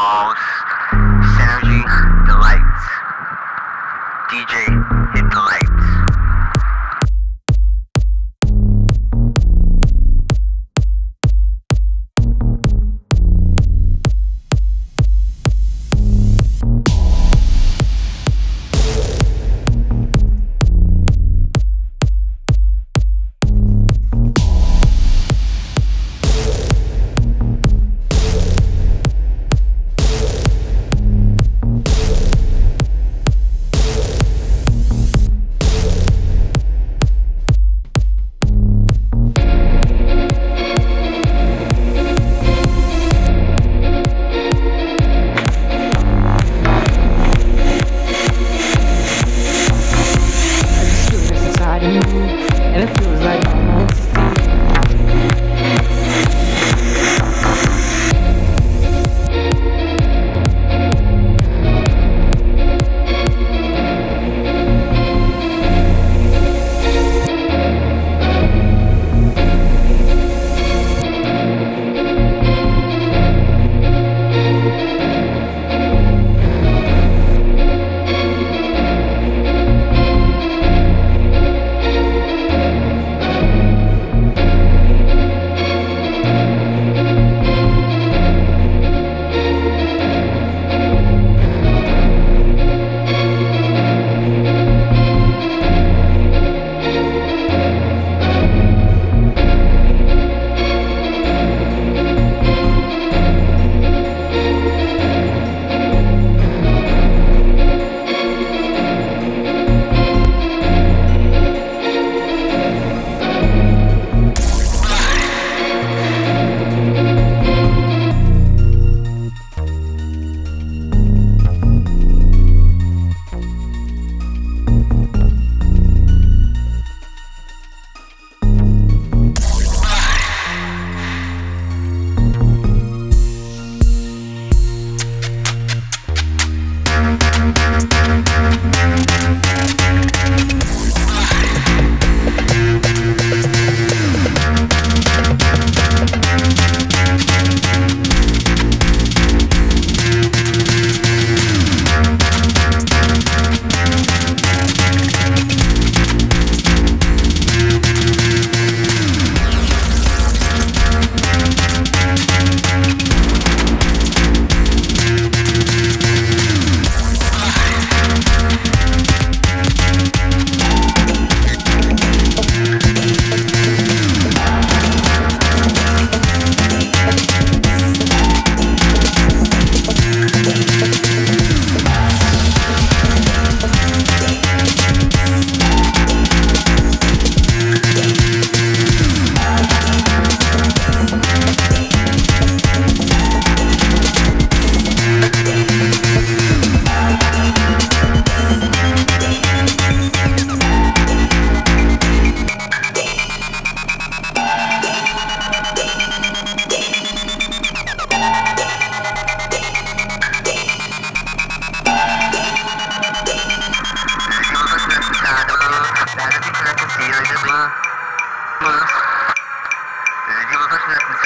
involves synergy, delights. DJ, hit the feel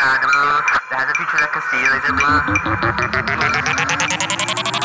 There's a future that can like the blue.